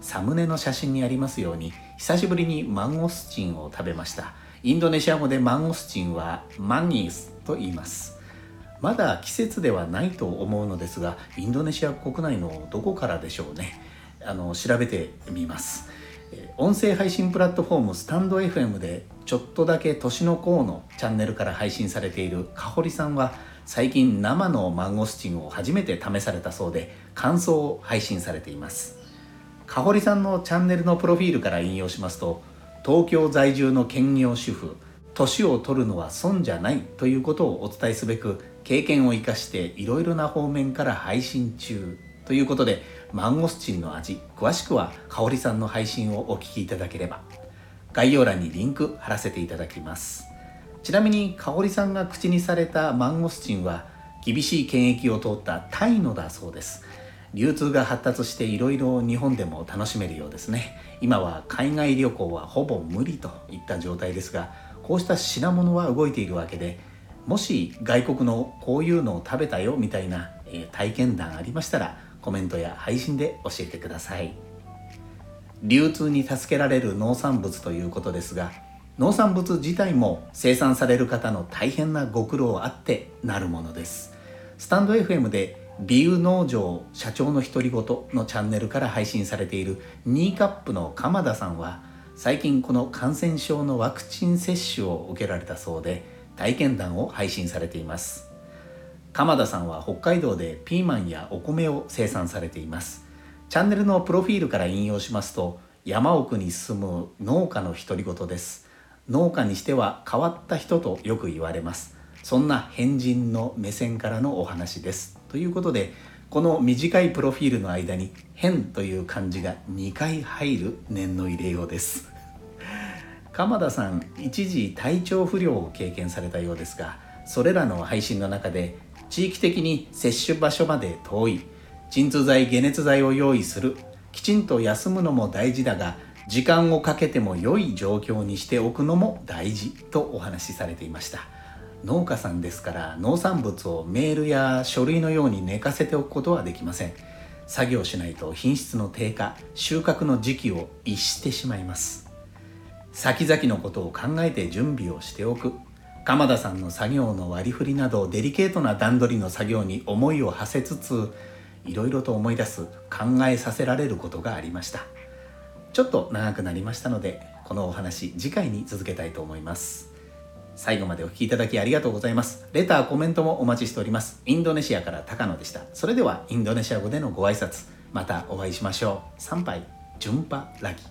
サムネの写真にありますように久しぶりにマンゴスチンを食べました。インドネシア語でマンゴスチンはマンギースと言います。まだ季節ではないと思うのですがインドネシア国内のどこからでしょうね。あの調べてみます。音声配信プラットフォームスタンド FM でちょっとだけ年の功のチャンネルから配信されているかほりさんは最近生のマンゴスチンを初めて試されたそうで感想を配信されています。かほりさんのチャンネルのプロフィールから引用しますと東京在住の兼業主婦年を取るのは損じゃないということをお伝えすべく経験を生かしていろいろな方面から配信中。ということでマンゴスチンの味詳しくは香里さんの配信をお聞きいただければ。概要欄にリンク貼らせていただきます。ちなみに香里さんが口にされたマンゴスチンは厳しい検疫を通ったタイのだそうです。流通が発達していろいろ日本でも楽しめるようですね。今は海外旅行はほぼ無理といった状態ですがこうした品物は動いているわけでもし外国のこういうのを食べたよみたいな、え体験談ありましたらコメントや配信で教えてください。流通に助けられる農産物ということですが農産物自体も生産される方の大変なご苦労あってなるものです。スタンド FM でビュー農場社長の独り言のチャンネルから配信されているニーカップの鎌田さんは最近この感染症のワクチン接種を受けられたそうで体験談を配信されています。鎌田さんは北海道でピーマンやお米を生産されています。チャンネルのプロフィールから引用しますと山奥に住む農家の独り言です。農家にしては変わった人とよく言われます。そんな変人の目線からのお話です。ということでこの短いプロフィールの間に「変」という漢字が2回入る念の入れようです。鎌田さん一時体調不良を経験されたようですがそれらの配信の中で地域的に接種場所まで遠い鎮痛剤解熱剤を用意するきちんと休むのも大事だが時間をかけても良い状況にしておくのも大事とお話しされていました。農家さんですから農産物をメールや書類のように寝かせておくことはできません。作業しないと品質の低下収穫の時期を逸してしまいます。先々のことを考えて準備をしておく。鎌田さんの作業の割り振りなどデリケートな段取りの作業に思いを馳せつついろいろと思い出す考えさせられることがありました。ちょっと長くなりましたのでこのお話次回に続けたいと思います。最後までお聴きいただきありがとうございます。レターコメントもお待ちしております。インドネシアから高野でした。それではインドネシア語でのご挨拶。またお会いしましょう。参拝。順パラギ。